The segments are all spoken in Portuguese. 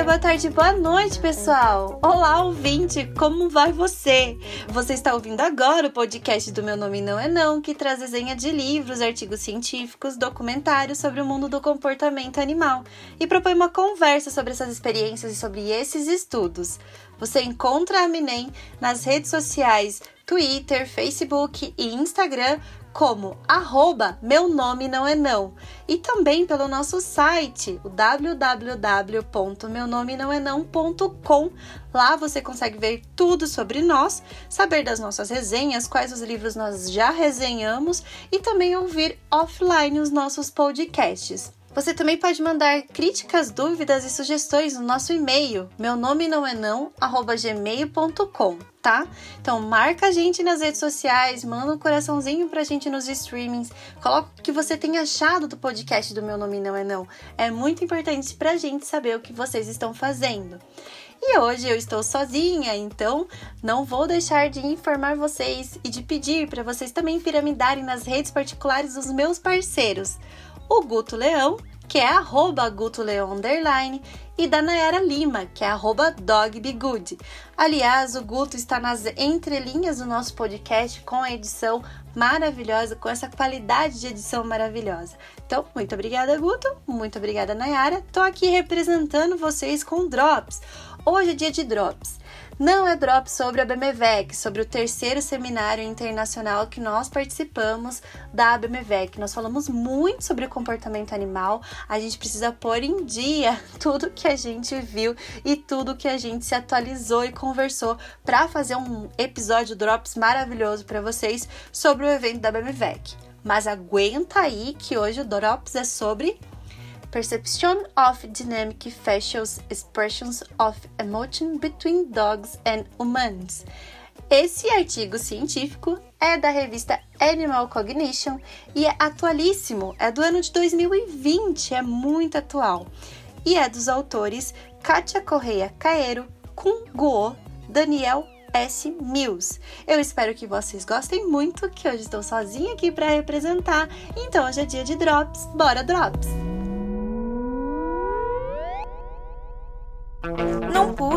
dia, boa tarde, boa noite, pessoal! Olá, ouvinte, como vai você? Você está ouvindo agora o podcast do Meu Nome Não É Não, que traz desenha de livros, artigos científicos, documentários sobre o mundo do comportamento animal e propõe uma conversa sobre essas experiências e sobre esses estudos. Você encontra a Minem nas redes sociais Twitter, Facebook e Instagram como arroba meu nome não é não. E também pelo nosso site o www.meunomenãoenão.com lá você consegue ver tudo sobre nós saber das nossas resenhas quais os livros nós já resenhamos e também ouvir offline os nossos podcasts você também pode mandar críticas, dúvidas e sugestões no nosso e-mail, meu nome não é não, gmail.com, tá? Então marca a gente nas redes sociais, manda um coraçãozinho pra gente nos streamings, coloca o que você tem achado do podcast do Meu Nome Não É Não. É muito importante pra gente saber o que vocês estão fazendo. E hoje eu estou sozinha, então não vou deixar de informar vocês e de pedir para vocês também piramidarem nas redes particulares dos meus parceiros o Guto Leão, que é arroba Guto Leão underline, e da Nayara Lima, que é arroba dogbegood. Aliás, o Guto está nas entrelinhas do nosso podcast com a edição maravilhosa, com essa qualidade de edição maravilhosa. Então, muito obrigada, Guto. Muito obrigada, Nayara. Tô aqui representando vocês com Drops. Hoje é dia de Drops não é drop sobre a BMVEC, sobre o terceiro seminário internacional que nós participamos da BMVEC. Nós falamos muito sobre comportamento animal, a gente precisa pôr em dia tudo que a gente viu e tudo que a gente se atualizou e conversou para fazer um episódio Drops maravilhoso para vocês sobre o evento da BMVEC. Mas aguenta aí que hoje o Drops é sobre Perception of Dynamic Facial Expressions of Emotion Between Dogs and Humans. Esse artigo científico é da revista Animal Cognition e é atualíssimo, é do ano de 2020, é muito atual. E é dos autores Kátia Correia Caeiro, Kun Guo, Daniel S. Mills. Eu espero que vocês gostem muito, que hoje estou sozinha aqui para representar. Então hoje é dia de drops. Bora drops!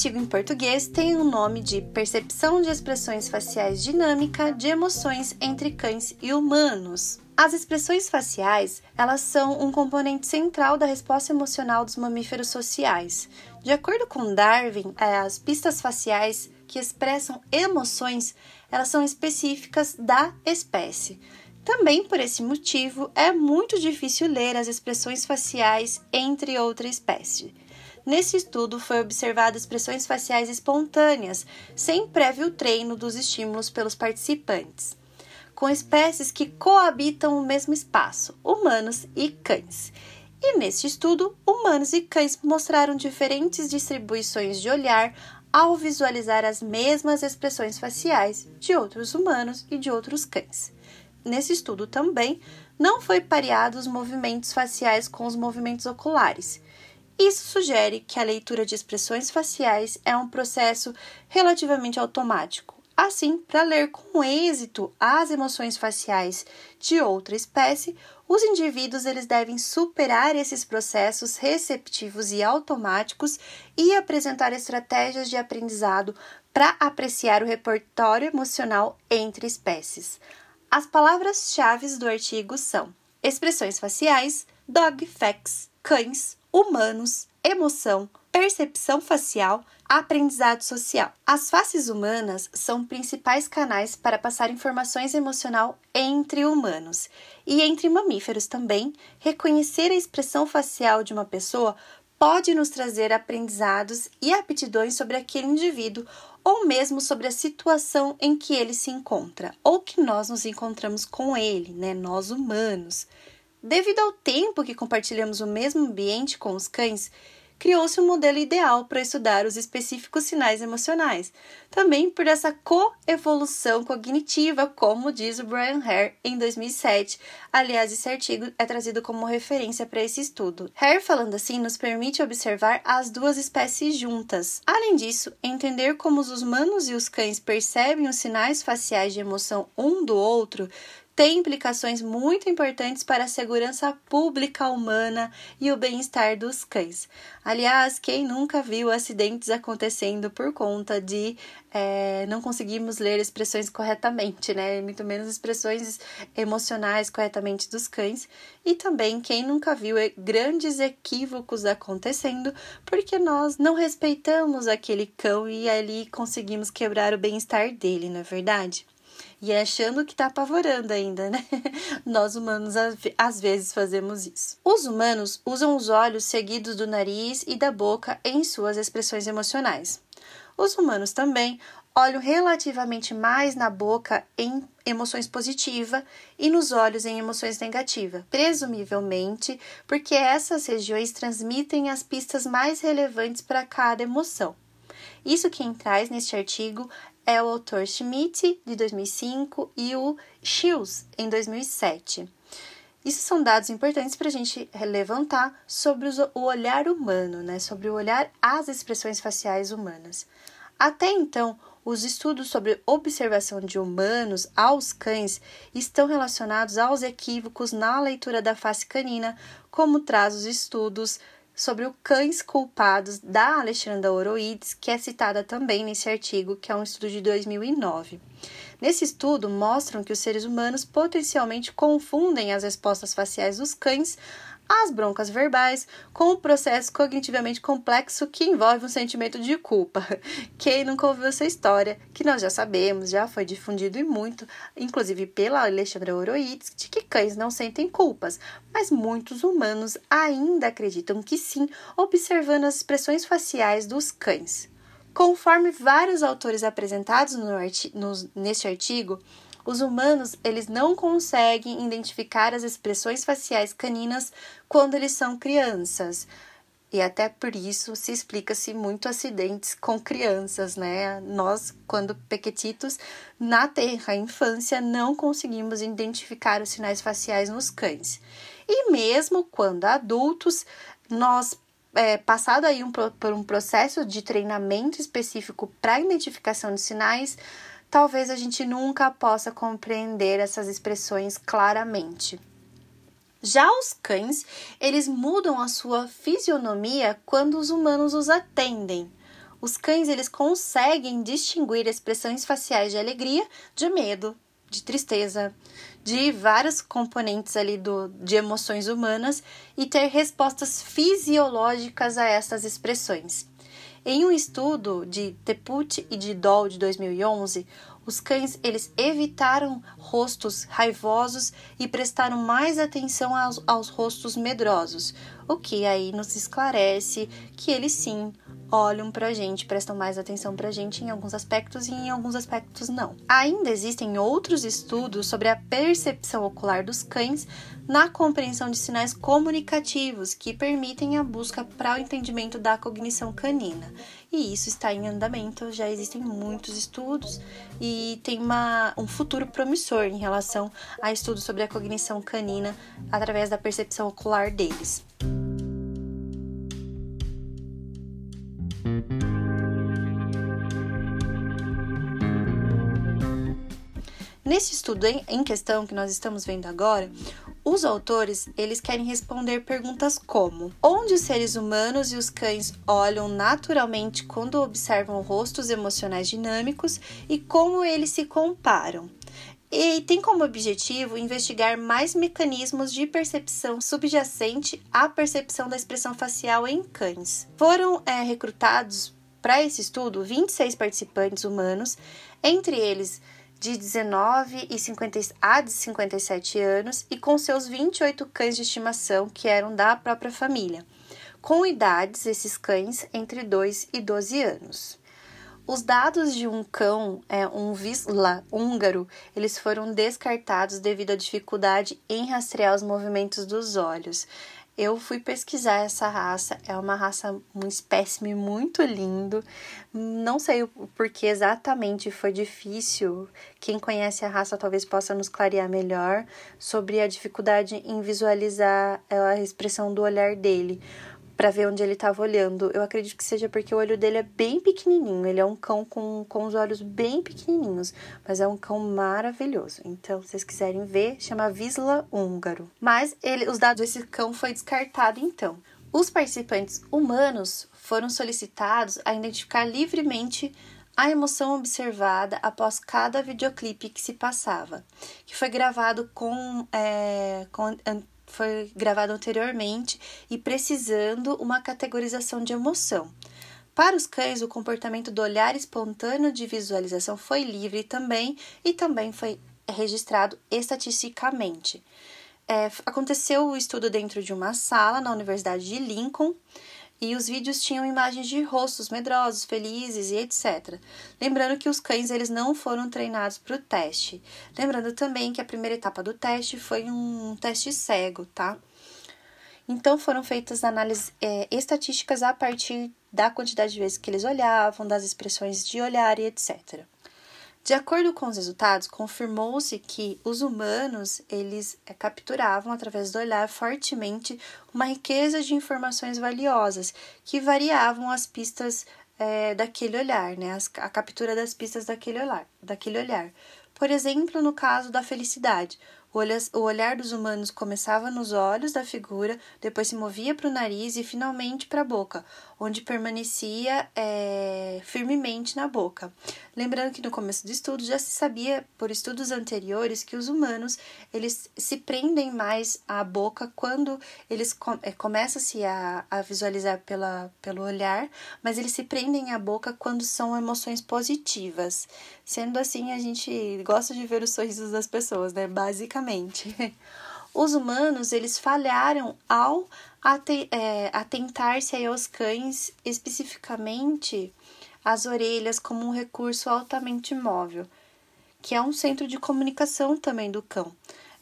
Artigo em português tem o nome de Percepção de expressões faciais dinâmica de emoções entre cães e humanos. As expressões faciais, elas são um componente central da resposta emocional dos mamíferos sociais. De acordo com Darwin, é, as pistas faciais que expressam emoções, elas são específicas da espécie. Também por esse motivo, é muito difícil ler as expressões faciais entre outra espécie. Nesse estudo foi observado expressões faciais espontâneas, sem prévio treino dos estímulos pelos participantes com espécies que coabitam o mesmo espaço, humanos e cães. E neste estudo, humanos e cães mostraram diferentes distribuições de olhar ao visualizar as mesmas expressões faciais de outros humanos e de outros cães. Nesse estudo também não foi pareado os movimentos faciais com os movimentos oculares. Isso sugere que a leitura de expressões faciais é um processo relativamente automático, Assim, para ler com êxito as emoções faciais de outra espécie, os indivíduos eles devem superar esses processos receptivos e automáticos e apresentar estratégias de aprendizado para apreciar o repertório emocional entre espécies. As palavras-chave do artigo são expressões faciais, dog facts, cães, humanos, emoção, percepção facial, aprendizado social. As faces humanas são principais canais para passar informações emocional entre humanos e entre mamíferos também. Reconhecer a expressão facial de uma pessoa pode nos trazer aprendizados e aptidões sobre aquele indivíduo ou mesmo sobre a situação em que ele se encontra ou que nós nos encontramos com ele, né, nós humanos. Devido ao tempo que compartilhamos o mesmo ambiente com os cães, criou-se um modelo ideal para estudar os específicos sinais emocionais, também por essa coevolução cognitiva, como diz o Brian Hare em 2007. Aliás, esse artigo é trazido como referência para esse estudo. Hare, falando assim, nos permite observar as duas espécies juntas. Além disso, entender como os humanos e os cães percebem os sinais faciais de emoção um do outro tem implicações muito importantes para a segurança pública humana e o bem-estar dos cães. Aliás, quem nunca viu acidentes acontecendo por conta de é, não conseguirmos ler expressões corretamente, né? Muito menos expressões emocionais corretamente dos cães. E também quem nunca viu grandes equívocos acontecendo porque nós não respeitamos aquele cão e ali conseguimos quebrar o bem-estar dele, não é verdade? E achando que está apavorando ainda, né? Nós humanos às vezes fazemos isso. Os humanos usam os olhos seguidos do nariz e da boca em suas expressões emocionais. Os humanos também olham relativamente mais na boca em emoções positivas e nos olhos em emoções negativas, presumivelmente porque essas regiões transmitem as pistas mais relevantes para cada emoção. Isso quem traz neste artigo é o autor Schmidt, de 2005, e o Shields, em 2007. Isso são dados importantes para a gente levantar sobre o olhar humano, né? sobre o olhar às expressões faciais humanas. Até então, os estudos sobre observação de humanos aos cães estão relacionados aos equívocos na leitura da face canina, como traz os estudos sobre o Cães Culpados da Alexandra Oroides, que é citada também nesse artigo, que é um estudo de 2009. Nesse estudo, mostram que os seres humanos potencialmente confundem as respostas faciais dos cães as broncas verbais com um processo cognitivamente complexo que envolve um sentimento de culpa. Quem nunca ouviu essa história, que nós já sabemos, já foi difundido e muito, inclusive pela Alexandra Oroides, de que cães não sentem culpas, mas muitos humanos ainda acreditam que sim, observando as expressões faciais dos cães. Conforme vários autores apresentados no arti neste artigo, os humanos, eles não conseguem identificar as expressões faciais caninas quando eles são crianças. E até por isso se explica-se muito acidentes com crianças, né? Nós, quando pequetitos, na terra, infância, não conseguimos identificar os sinais faciais nos cães. E mesmo quando adultos, nós é, passado aí um, por um processo de treinamento específico para identificação de sinais, talvez a gente nunca possa compreender essas expressões claramente. Já os cães, eles mudam a sua fisionomia quando os humanos os atendem. Os cães, eles conseguem distinguir expressões faciais de alegria, de medo, de tristeza, de vários componentes ali do, de emoções humanas e ter respostas fisiológicas a essas expressões. Em um estudo de Teput e de Doll de 2011, os cães eles evitaram rostos raivosos e prestaram mais atenção aos, aos rostos medrosos, o que aí nos esclarece que eles sim olham para a gente, prestam mais atenção para a gente em alguns aspectos e em alguns aspectos não. Ainda existem outros estudos sobre a percepção ocular dos cães na compreensão de sinais comunicativos que permitem a busca para o entendimento da cognição canina. E isso está em andamento, já existem muitos estudos e tem uma, um futuro promissor em relação a estudos sobre a cognição canina através da percepção ocular deles. Nesse estudo em questão que nós estamos vendo agora, os autores, eles querem responder perguntas como: onde os seres humanos e os cães olham naturalmente quando observam rostos emocionais dinâmicos e como eles se comparam. E tem como objetivo investigar mais mecanismos de percepção subjacente à percepção da expressão facial em cães. Foram é, recrutados para esse estudo 26 participantes humanos, entre eles de 19 e 50, a de 57 anos e com seus 28 cães de estimação que eram da própria família, com idades esses cães entre 2 e 12 anos. Os dados de um cão, é, um Visla húngaro, eles foram descartados devido à dificuldade em rastrear os movimentos dos olhos. Eu fui pesquisar essa raça, é uma raça, um espécime muito lindo. Não sei o porquê exatamente foi difícil. Quem conhece a raça talvez possa nos clarear melhor sobre a dificuldade em visualizar a expressão do olhar dele para ver onde ele estava olhando. Eu acredito que seja porque o olho dele é bem pequenininho. Ele é um cão com, com os olhos bem pequenininhos, mas é um cão maravilhoso. Então, se vocês quiserem ver, chama Visla húngaro. Mas ele, os dados desse cão foi descartado então. Os participantes humanos foram solicitados a identificar livremente a emoção observada após cada videoclipe que se passava, que foi gravado com, é, com foi gravado anteriormente e precisando uma categorização de emoção. Para os cães, o comportamento do olhar espontâneo de visualização foi livre também e também foi registrado estatisticamente. É, aconteceu o estudo dentro de uma sala na Universidade de Lincoln e os vídeos tinham imagens de rostos medrosos, felizes e etc. Lembrando que os cães eles não foram treinados para o teste. Lembrando também que a primeira etapa do teste foi um teste cego, tá? Então foram feitas análises é, estatísticas a partir da quantidade de vezes que eles olhavam, das expressões de olhar e etc. De acordo com os resultados, confirmou-se que os humanos eles é, capturavam através do olhar fortemente uma riqueza de informações valiosas que variavam as pistas é, daquele olhar, né? As, a captura das pistas daquele olhar, daquele olhar. Por exemplo, no caso da felicidade, o olhar dos humanos começava nos olhos da figura, depois se movia para o nariz e finalmente para a boca, onde permanecia é, firmemente na boca. Lembrando que no começo do estudo já se sabia por estudos anteriores que os humanos eles se prendem mais à boca quando eles é, começam-se a, a visualizar pela, pelo olhar, mas eles se prendem à boca quando são emoções positivas. Sendo assim, a gente gosta de ver os sorrisos das pessoas, né? Basicamente. Os humanos, eles falharam ao é, atentar-se aos cães, especificamente as orelhas, como um recurso altamente móvel, que é um centro de comunicação também do cão,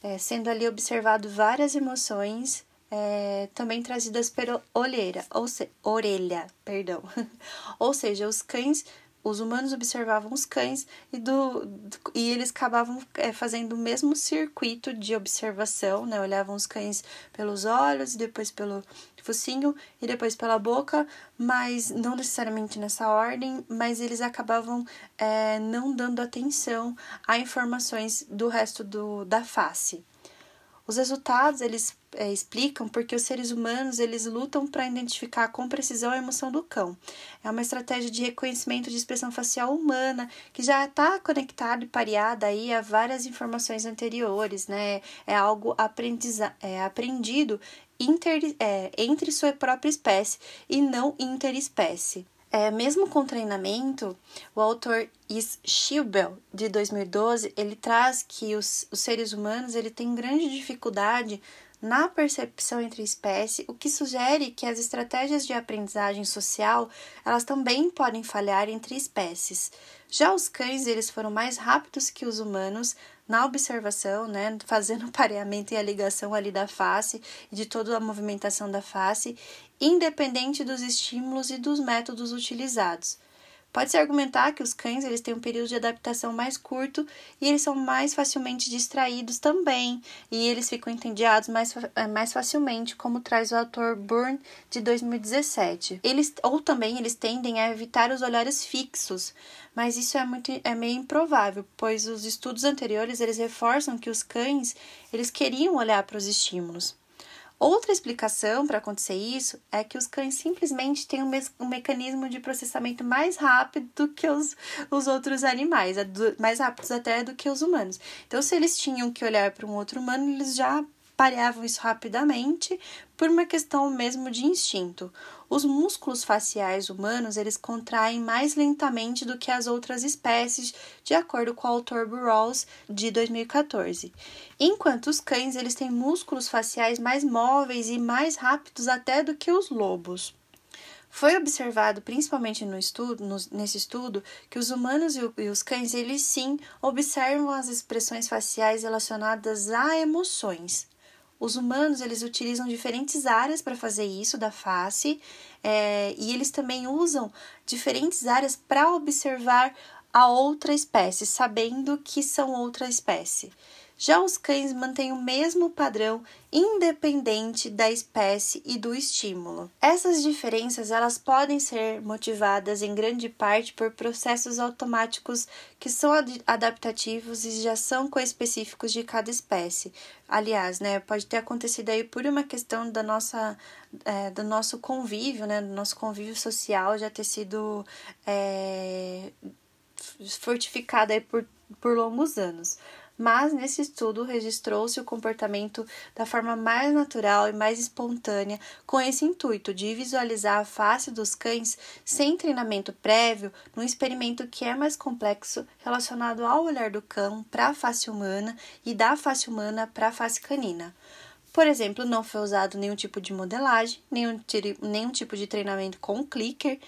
é, sendo ali observado várias emoções é, também trazidas pela olheira, ou se, orelha, perdão. ou seja, os cães os humanos observavam os cães e, do, e eles acabavam é, fazendo o mesmo circuito de observação, né? Olhavam os cães pelos olhos depois pelo focinho e depois pela boca, mas não necessariamente nessa ordem, mas eles acabavam é, não dando atenção a informações do resto do, da face. Os resultados eles é, explicam porque os seres humanos eles lutam para identificar com precisão a emoção do cão. É uma estratégia de reconhecimento de expressão facial humana que já está conectada e pareada aí a várias informações anteriores, né? É algo é, aprendido inter, é, entre sua própria espécie e não interespécie. É, mesmo com treinamento, o autor Is Schilbel, de 2012, ele traz que os, os seres humanos ele têm grande dificuldade na percepção entre espécies, o que sugere que as estratégias de aprendizagem social elas também podem falhar entre espécies. Já os cães eles foram mais rápidos que os humanos na observação, né, fazendo o pareamento e a ligação ali da face de toda a movimentação da face, independente dos estímulos e dos métodos utilizados. Pode-se argumentar que os cães eles têm um período de adaptação mais curto e eles são mais facilmente distraídos também, e eles ficam entediados mais, eh, mais facilmente, como traz o autor Burn de 2017. Eles, ou também eles tendem a evitar os olhares fixos, mas isso é, muito, é meio improvável, pois os estudos anteriores eles reforçam que os cães eles queriam olhar para os estímulos. Outra explicação para acontecer isso é que os cães simplesmente têm um, um mecanismo de processamento mais rápido do que os, os outros animais, mais rápidos até do que os humanos. Então, se eles tinham que olhar para um outro humano, eles já pareavam isso rapidamente por uma questão mesmo de instinto. Os músculos faciais humanos eles contraem mais lentamente do que as outras espécies, de acordo com o autor Burroughs de 2014. Enquanto os cães eles têm músculos faciais mais móveis e mais rápidos até do que os lobos. Foi observado, principalmente no estudo, no, nesse estudo, que os humanos e, o, e os cães, eles sim observam as expressões faciais relacionadas a emoções. Os humanos eles utilizam diferentes áreas para fazer isso da face é, e eles também usam diferentes áreas para observar a outra espécie, sabendo que são outra espécie. Já os cães mantêm o mesmo padrão independente da espécie e do estímulo. Essas diferenças elas podem ser motivadas em grande parte por processos automáticos que são adaptativos e já são coespecíficos de cada espécie. Aliás, né, pode ter acontecido aí por uma questão da nossa, é, do nosso convívio, né, do nosso convívio social já ter sido é, fortificado aí por, por longos anos mas nesse estudo registrou-se o comportamento da forma mais natural e mais espontânea, com esse intuito de visualizar a face dos cães sem treinamento prévio, num experimento que é mais complexo relacionado ao olhar do cão para a face humana e da face humana para a face canina. Por exemplo, não foi usado nenhum tipo de modelagem, nenhum, nenhum tipo de treinamento com clicker,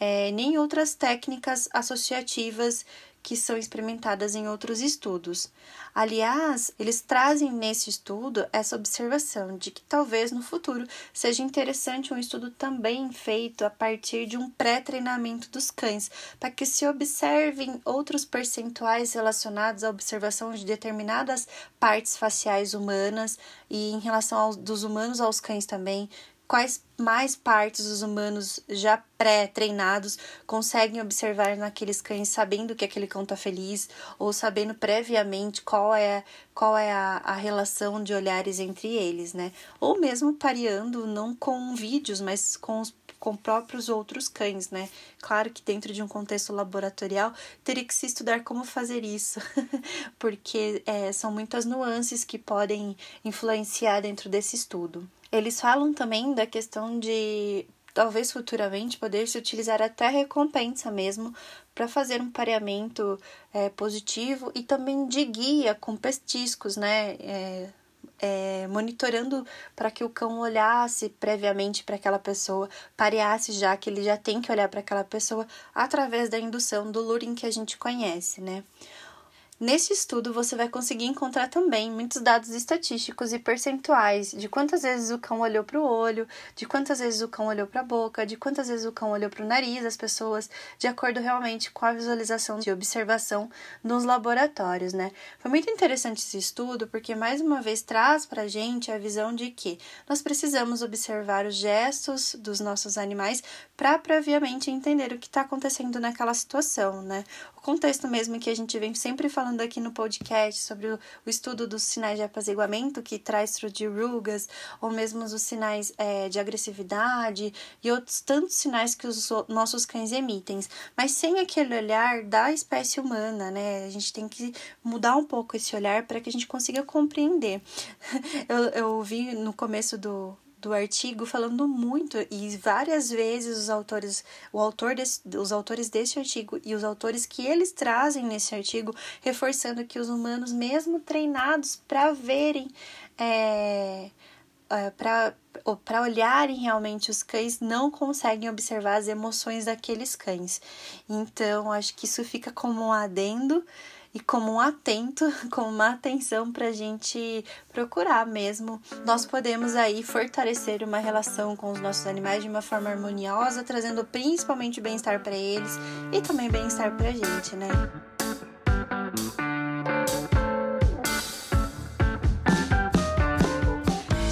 é, nem outras técnicas associativas que são experimentadas em outros estudos. Aliás, eles trazem nesse estudo essa observação de que talvez no futuro seja interessante um estudo também feito a partir de um pré-treinamento dos cães, para que se observem outros percentuais relacionados à observação de determinadas partes faciais humanas e em relação aos, dos humanos aos cães também, quais mais partes os humanos já pré-treinados conseguem observar naqueles cães, sabendo que aquele cão está feliz, ou sabendo previamente qual é, qual é a, a relação de olhares entre eles, né? Ou mesmo pareando, não com vídeos, mas com os com próprios outros cães, né? Claro que dentro de um contexto laboratorial teria que se estudar como fazer isso, porque é, são muitas nuances que podem influenciar dentro desse estudo. Eles falam também da questão de talvez futuramente poder se utilizar até recompensa mesmo para fazer um pareamento é, positivo e também de guia com pestiscos, né? É, é, monitorando para que o cão olhasse previamente para aquela pessoa, pareasse já que ele já tem que olhar para aquela pessoa através da indução do luring que a gente conhece, né? Nesse estudo, você vai conseguir encontrar também muitos dados estatísticos e percentuais de quantas vezes o cão olhou para o olho, de quantas vezes o cão olhou para a boca, de quantas vezes o cão olhou para o nariz das pessoas, de acordo realmente com a visualização de observação nos laboratórios, né? Foi muito interessante esse estudo porque, mais uma vez, traz para a gente a visão de que nós precisamos observar os gestos dos nossos animais para previamente entender o que está acontecendo naquela situação, né? Contexto mesmo que a gente vem sempre falando aqui no podcast sobre o, o estudo dos sinais de apaziguamento que traz de rugas, ou mesmo os sinais é, de agressividade e outros tantos sinais que os nossos cães emitem, mas sem aquele olhar da espécie humana, né? A gente tem que mudar um pouco esse olhar para que a gente consiga compreender. eu, eu vi no começo do, do artigo falando muito e várias vezes os autores, o autor desse, os autores desse artigo e os autores que eles trazem nesse artigo reforçando que os humanos, mesmo treinados para verem, é, é, para olharem realmente os cães, não conseguem observar as emoções daqueles cães. Então, acho que isso fica como um adendo e como um atento, como uma atenção para a gente procurar mesmo. Nós podemos aí fortalecer uma relação com os nossos animais de uma forma harmoniosa, trazendo principalmente bem-estar para eles e também bem-estar para a gente, né?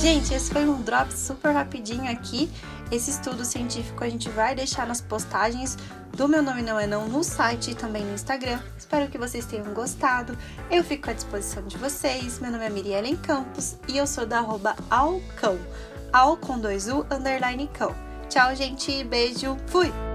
Gente, esse foi um drop super rapidinho aqui. Esse estudo científico a gente vai deixar nas postagens do Meu Nome Não É Não no site e também no Instagram. Espero que vocês tenham gostado. Eu fico à disposição de vocês. Meu nome é Miriellen Campos e eu sou da arroba Alcão. Al com dois U, underline cão. Tchau, gente. Beijo. Fui!